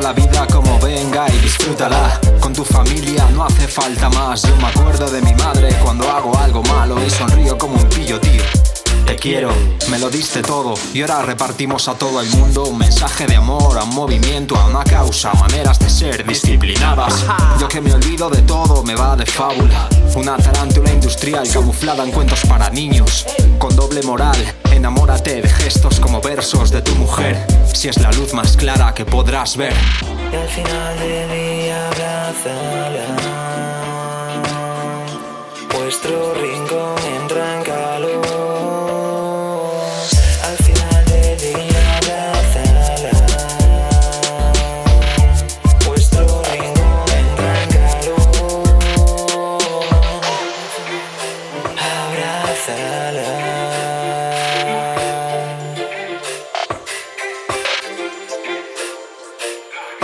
la vida como venga y disfrútala. Con tu familia no hace falta más. Yo me acuerdo de mi madre cuando hago algo malo y sonrío como un pillo, tío. Te quiero, me lo diste todo y ahora repartimos a todo el mundo un mensaje de amor, a un movimiento, a una causa, maneras de ser disciplinadas. Yo que me olvido de todo, me va de fábula. Una tarántula industrial camuflada en cuentos para niños, con doble moral. Enamórate de gestos como versos de tu mujer, si es la luz más clara que podrás ver. Y al final del día abrázala. Vuestro rincón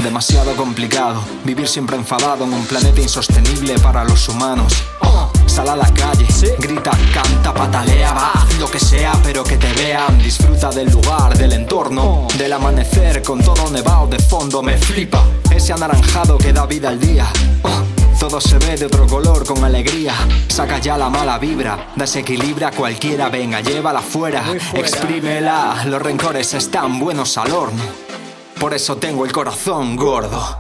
Demasiado complicado vivir siempre enfadado en un planeta insostenible para los humanos. Oh, sal a la calle, grita, canta, patalea, va, haz lo que sea, pero que te vean. Disfruta del lugar, del entorno, del amanecer con todo nevado de fondo. Me flipa ese anaranjado que da vida al día. Oh, todo se ve de otro color con alegría. Saca ya la mala vibra, desequilibra a cualquiera. Venga, llévala fuera, exprímela. Los rencores están buenos al horno. Por eso tengo el corazón gordo.